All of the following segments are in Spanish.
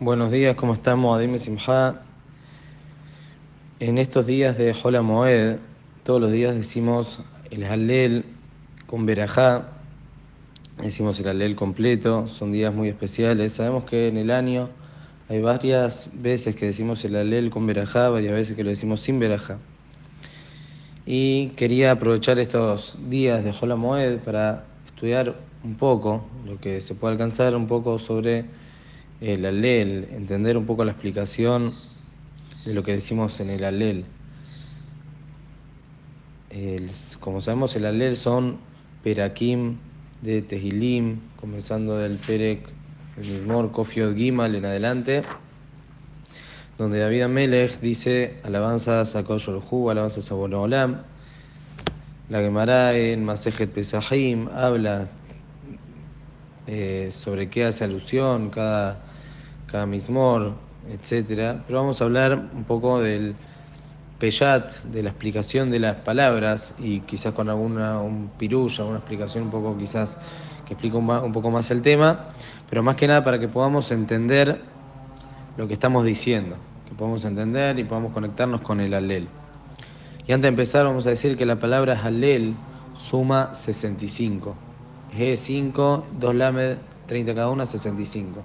Buenos días, ¿cómo estamos? Adime Simha. En estos días de Hola Moed, todos los días decimos el Halel con Berajá, decimos el Halel completo, son días muy especiales. Sabemos que en el año hay varias veces que decimos el Halel con Berajá, varias veces que lo decimos sin Berajá. Y quería aprovechar estos días de Hola Moed para estudiar un poco, lo que se puede alcanzar un poco sobre el alel, entender un poco la explicación de lo que decimos en el alel. como sabemos, el alel son perakim de Tehilim, comenzando del perek, el mismo Kofiot Gimal en adelante, donde David Amelech dice alabanzas a Koshorhu, alabanzas a Olam. La Gemara en Masejet Pesahim habla eh, sobre qué hace alusión cada, cada mismor, etc. Pero vamos a hablar un poco del peyat, de la explicación de las palabras y quizás con alguna un pirulla, una explicación un poco quizás que explique un, un, poco más el tema, pero más que nada para que podamos entender lo que estamos diciendo, que podamos entender y podamos conectarnos con el alel. Y antes de empezar vamos a decir que la palabra alel suma 65. G5, 2 lamed, 30 cada una, 65.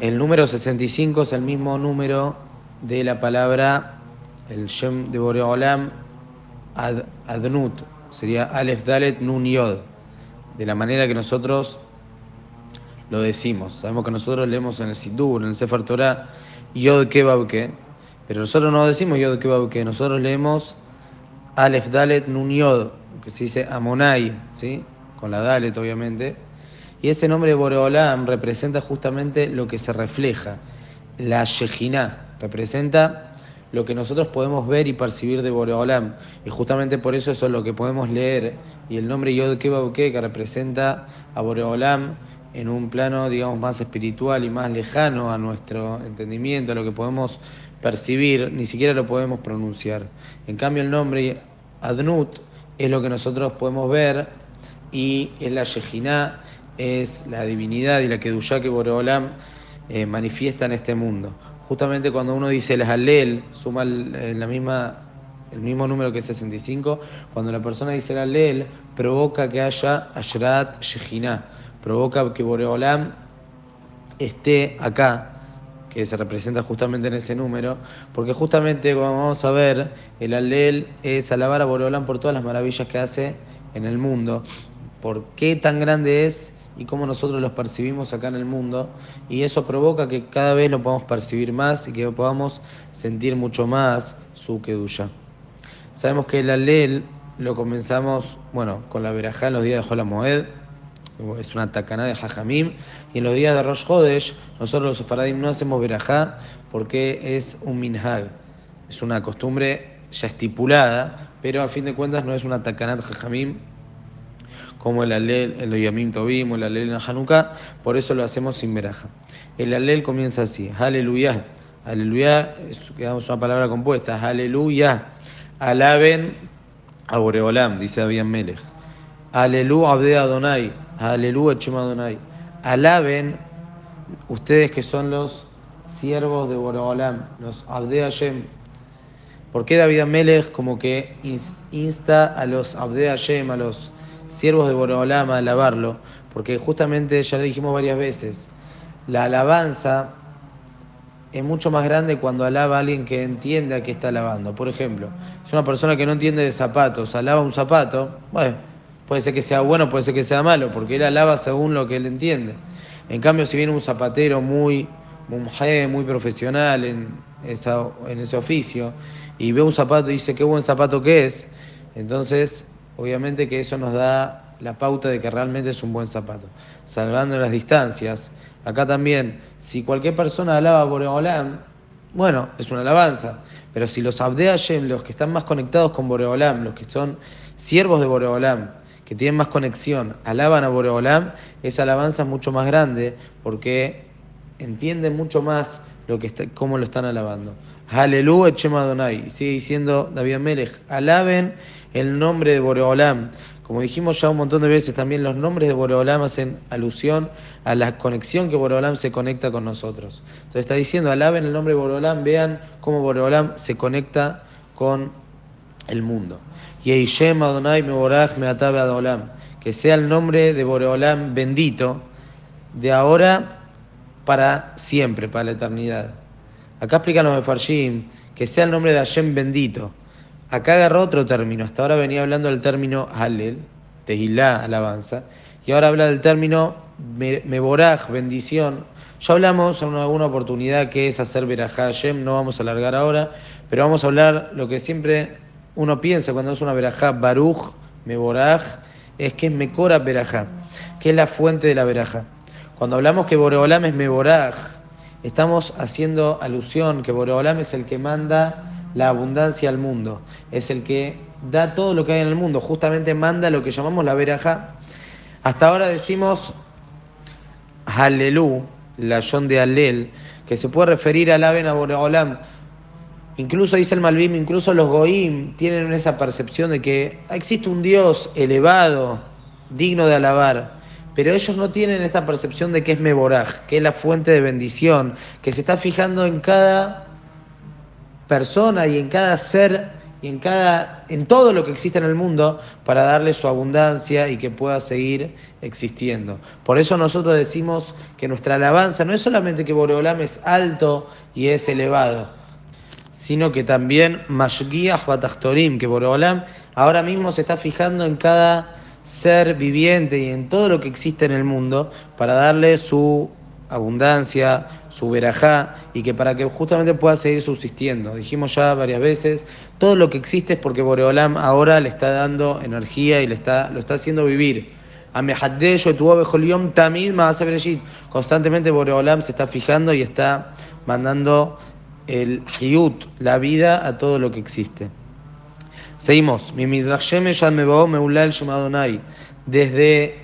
El número 65 es el mismo número de la palabra, el Shem de Boreolam, ad, Adnut, sería Aleph Dalet Nun Yod, de la manera que nosotros lo decimos. Sabemos que nosotros leemos en el Sidur, en el Sefer Torah, Yod Kebab Ke, pero nosotros no decimos Yod Kebab Ke, nosotros leemos Aleph Dalet Nun Yod, que se dice Amonai, ¿sí? con la Dalet obviamente, y ese nombre Boreolam representa justamente lo que se refleja, la Shejinah, representa lo que nosotros podemos ver y percibir de Boreolam, y justamente por eso eso es lo que podemos leer, y el nombre Yod que representa a Boreolam en un plano, digamos, más espiritual y más lejano a nuestro entendimiento, a lo que podemos percibir, ni siquiera lo podemos pronunciar. En cambio, el nombre Adnut es lo que nosotros podemos ver y es la Shejinah, es la divinidad y la Kedushá que Boreolam eh, manifiesta en este mundo. Justamente cuando uno dice el Halel, suma el, eh, la misma, el mismo número que 65, cuando la persona dice el Halel, provoca que haya Ashrat Shejinah, provoca que Boreolam esté acá, que se representa justamente en ese número, porque justamente como vamos a ver, el Alel es alabar a Boreolam por todas las maravillas que hace en el mundo, por qué tan grande es y cómo nosotros los percibimos acá en el mundo. Y eso provoca que cada vez lo podamos percibir más y que podamos sentir mucho más su Kedusha. Sabemos que el Alel lo comenzamos, bueno, con la verajá en los días de Jola Moed, es una tacaná de Jajamim, y en los días de Rosh Hodesh, nosotros los Sefaradim no hacemos verajá porque es un minhag, es una costumbre ya estipulada, pero a fin de cuentas no es una tacaná de Jajamim como el alel, el Yamim Tobim el alel en Hanukkah, por eso lo hacemos sin veraja. El alel comienza así, aleluya, aleluya, es una palabra compuesta, aleluya, alaben a Boreolam, dice David Melech, alelu abde Adonai, alelu echema Adonai, alaben ustedes que son los siervos de Boreolam, los abde Hashem, ¿Por qué David Melech como que insta a los Abde Hashem, a los siervos de Boreolam a alabarlo, porque justamente ya lo dijimos varias veces, la alabanza es mucho más grande cuando alaba a alguien que entiende a qué está alabando. Por ejemplo, si una persona que no entiende de zapatos alaba un zapato, bueno, puede ser que sea bueno, puede ser que sea malo, porque él alaba según lo que él entiende. En cambio, si viene un zapatero muy muy profesional en, en ese oficio, y ve un zapato y dice qué buen zapato que es, entonces obviamente que eso nos da la pauta de que realmente es un buen zapato. Salvando las distancias, acá también, si cualquier persona alaba a Boreolam, bueno, es una alabanza, pero si los Abde los que están más conectados con Boreolam, los que son siervos de Boreolam, que tienen más conexión, alaban a Boreolam, esa alabanza es mucho más grande porque entienden mucho más lo que está, cómo lo están alabando. Aleluya, Chema Donai. Sigue diciendo David Melech, alaben el nombre de Boreolam, Como dijimos ya un montón de veces, también los nombres de Boreolam hacen alusión a la conexión que Boreolam se conecta con nosotros. Entonces está diciendo, alaben el nombre de Boreolam, vean cómo Boreolam se conecta con el mundo. Yeishem Adonai Meborach Meatabe Adolam. Que sea el nombre de Boreolam bendito de ahora para siempre, para la eternidad. Acá explican los Mefarshim que sea el nombre de Hashem bendito. Acá agarró otro término. Hasta ahora venía hablando del término Halel, Tehilá, alabanza. Y ahora habla del término Meborach, bendición. Ya hablamos en alguna oportunidad que es hacer Berajá Hashem, no vamos a alargar ahora, pero vamos a hablar lo que siempre uno piensa cuando es una Berajá, Baruch, Meborach, es que es Mekora Berajá, que es la fuente de la Berajá. Cuando hablamos que Boreolam es Meborach, estamos haciendo alusión que Boreolam es el que manda la abundancia al mundo, es el que da todo lo que hay en el mundo, justamente manda lo que llamamos la veraja. Hasta ahora decimos Halelú, la Yon de Alel, que se puede referir al Aben a Boreolam. Incluso dice el Malvim, incluso los Goim tienen esa percepción de que existe un Dios elevado, digno de alabar. Pero ellos no tienen esta percepción de que es Meboraj, que es la fuente de bendición, que se está fijando en cada persona y en cada ser y en cada en todo lo que existe en el mundo para darle su abundancia y que pueda seguir existiendo. Por eso nosotros decimos que nuestra alabanza no es solamente que Boreolam es alto y es elevado, sino que también Mashgiach Batachtorim, que Boreolam ahora mismo se está fijando en cada ser viviente y en todo lo que existe en el mundo para darle su abundancia, su verajá, y que para que justamente pueda seguir subsistiendo. Dijimos ya varias veces, todo lo que existe es porque Boreolam ahora le está dando energía y le está, lo está haciendo vivir. Constantemente Boreolam se está fijando y está mandando el hiut, la vida, a todo lo que existe. Seguimos. Desde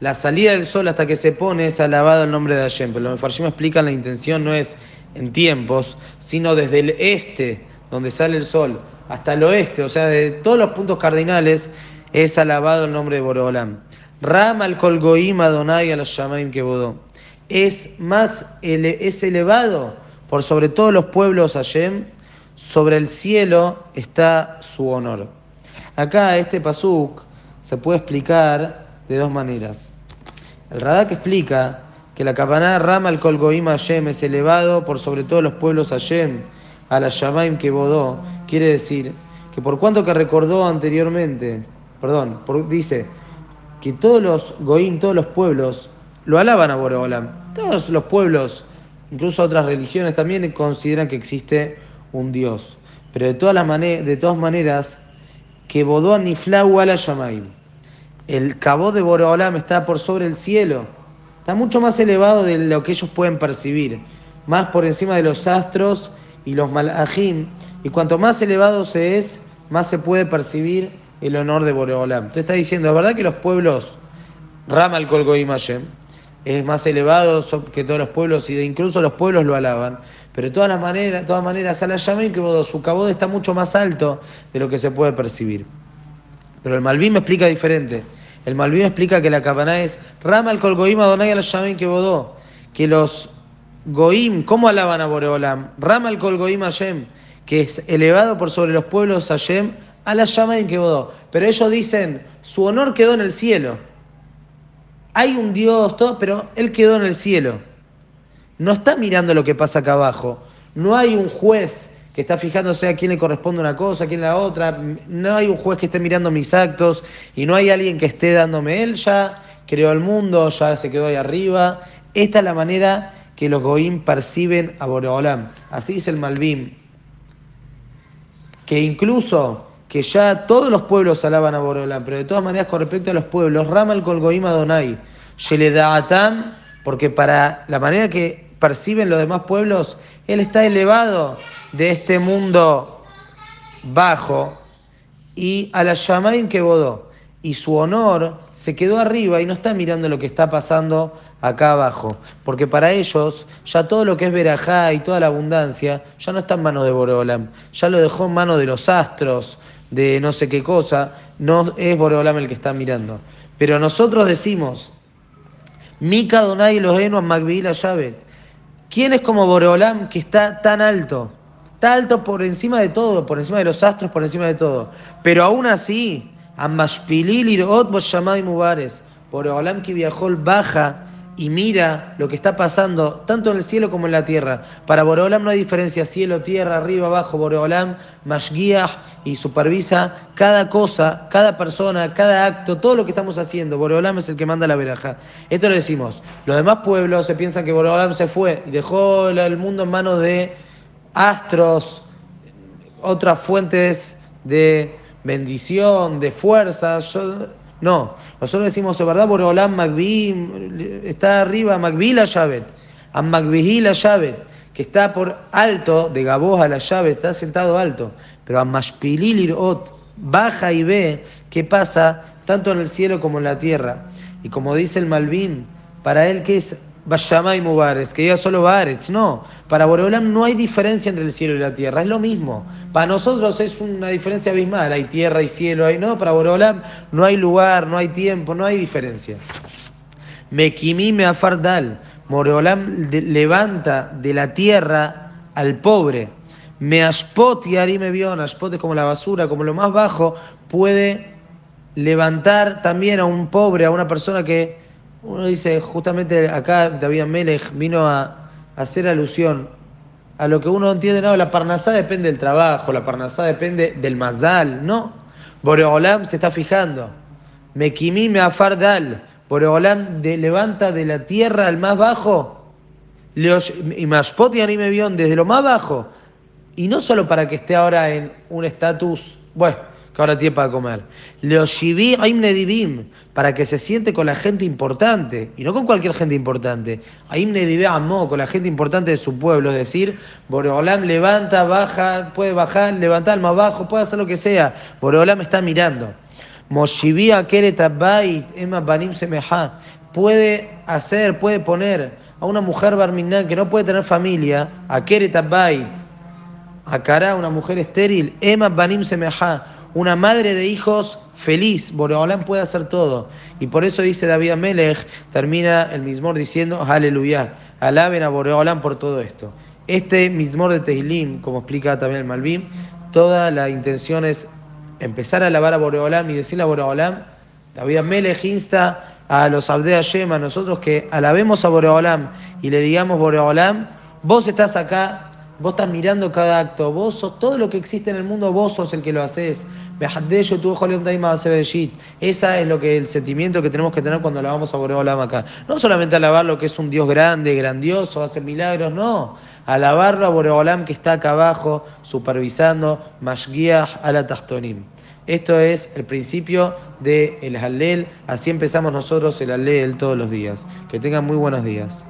la salida del sol hasta que se pone es alabado el nombre de Hashem. Pero los Mefarshim explican la intención no es en tiempos, sino desde el este, donde sale el sol, hasta el oeste, o sea, de todos los puntos cardinales, es alabado el nombre de Borolam. Ram al Kolgoim Adonai al Shamaim Kebodó. Es más, es elevado por sobre todos los pueblos Hashem, sobre el cielo está su honor. Acá este pasuk se puede explicar de dos maneras. El Radak explica que la campaná Rama al Kolgoim Hashem es elevado por sobre todos los pueblos Hashem, a la Shamaim que bodó, quiere decir que por cuanto que recordó anteriormente, perdón, dice que todos los Goim, todos los pueblos, lo alaban a Boreolam. Todos los pueblos, incluso otras religiones también consideran que existe un Dios. Pero de todas, las de todas maneras, que bodó Niflau a la Shamaim el cabo de Boreolam está por sobre el cielo, está mucho más elevado de lo que ellos pueden percibir, más por encima de los astros y los malajim, y cuanto más elevado se es, más se puede percibir el honor de Boreolam. Entonces está diciendo, verdad que los pueblos, Ramal Kolgoim Hashem, es más elevado que todos los pueblos y de incluso los pueblos lo alaban. Pero de todas las maneras, todas maneras, que su cabod está mucho más alto de lo que se puede percibir. Pero el Malvim me explica diferente. El Malvim explica que la cabana es Rama al Colgoim Adonai al Shamin que bodó. Que los Goim, ¿cómo alaban a Boreolam? Rama al Colgoim Hashem, que es elevado por sobre los pueblos Hashem, a la Shamin que bodó. Pero ellos dicen, su honor quedó en el cielo. Hay un Dios, todo, pero él quedó en el cielo. No está mirando lo que pasa acá abajo. No hay un juez que está fijándose a quién le corresponde una cosa, a quién la otra. No hay un juez que esté mirando mis actos y no hay alguien que esté dándome. Él ya creó el mundo, ya se quedó ahí arriba. Esta es la manera que los Goim perciben a Boreolam. Así dice el Malvim. Que incluso que ya todos los pueblos alaban a Boreolam, pero de todas maneras con respecto a los pueblos, Ramal Kol Goim Adonai, Sheledaatam, porque para la manera que perciben los demás pueblos, él está elevado de este mundo bajo y a la Shamaim que bodó. Y su honor se quedó arriba y no está mirando lo que está pasando acá abajo. Porque para ellos ya todo lo que es verajá y toda la abundancia ya no está en manos de Boreolam. Ya lo dejó en manos de los astros, de no sé qué cosa, no es Boreolam el que está mirando. Pero nosotros decimos, Mika Donai Elohenu Magvila Yavet. ¿Quién es como Boreolam que está tan alto? Está alto por encima de todo, por encima de los astros, por encima de todo. Pero aún así, Amashpilil Mubares. Boreolam que viajó baja y mira lo que está pasando tanto en el cielo como en la tierra. Para Boreolam no hay diferencia, cielo, tierra, arriba, abajo. Boreolam guía y supervisa cada cosa, cada persona, cada acto, todo lo que estamos haciendo. Boreolam es el que manda la veraja. Esto lo decimos. Los demás pueblos se piensan que Boreolam se fue y dejó el mundo en manos de astros, otras fuentes de bendición, de fuerza. No, nosotros decimos, es verdad, Boreolam Magbi está arriba, Magbi la Yavet, a Magbi la Yavet, que está por alto, de Gaboz a la llave, está sentado alto, pero a Mashpilil Ot baja y ve qué pasa tanto en el cielo como en la tierra. Y como dice el Malvin, para él que es y Mubares, que diga solo Baretz. No, para Boreolam no hay diferencia entre el cielo y la tierra, es lo mismo. Para nosotros es una diferencia abismal, hay tierra y cielo, hay no, para Boreolam no hay lugar, no hay tiempo, no hay diferencia. Mekimi me afardal, Boreolam levanta de la tierra al pobre. Me ashpot y ari me vio, ashpot es como la basura, como lo más bajo, puede levantar también a un pobre, a una persona que uno dice, justamente acá David Melech vino a, hacer alusión a lo que uno entiende, no, la parnasá depende del trabajo, la parnasá depende del mazal, no. Boreolam se está fijando. Mekimi me afardal. Boreolam levanta de la tierra al más bajo. Y Mashpot y Animevión desde lo más bajo. Y no solo para que esté ahora en un estatus, bueno, que ahora tiene para comer. Para que se siente con la gente importante, y no con cualquier gente importante. Aim Amó, con la gente importante de su pueblo, es decir, Boreolam levanta, baja, puede bajar, levantar más bajo, puede hacer lo que sea. Boreolam está mirando. Moshivi Bait, Emma Banim Semeha, puede hacer, puede poner a una mujer barminan que no puede tener familia, a Bait, a Cara, una mujer estéril, Emma Banim Semeha, una madre de hijos feliz. Boreolam puede hacer todo. Y por eso dice David Melech, termina el mismor diciendo, aleluya, alaben a Boreolam por todo esto. Este mismor de Tehilim, como explica también el Malvim, toda la intención es empezar a alabar a Boreolam y decirle a Boreolam, David Melech insta a los Abdea Yema, nosotros que alabemos a Boreolam y le digamos, Boreolam, vos estás acá Vos estás mirando cada acto, vos sos todo lo que existe en el mundo, vos sos el que lo haces. Esa es lo que el sentimiento que tenemos que tener cuando alabamos a Boreolam acá. No solamente alabar lo que es un Dios grande, grandioso, hace milagros, no. Alabarlo a Boreolam que está acá abajo, supervisando, Mashgiach ala. Esto es el principio del el Halel. Así empezamos nosotros el Halel todos los días. Que tengan muy buenos días.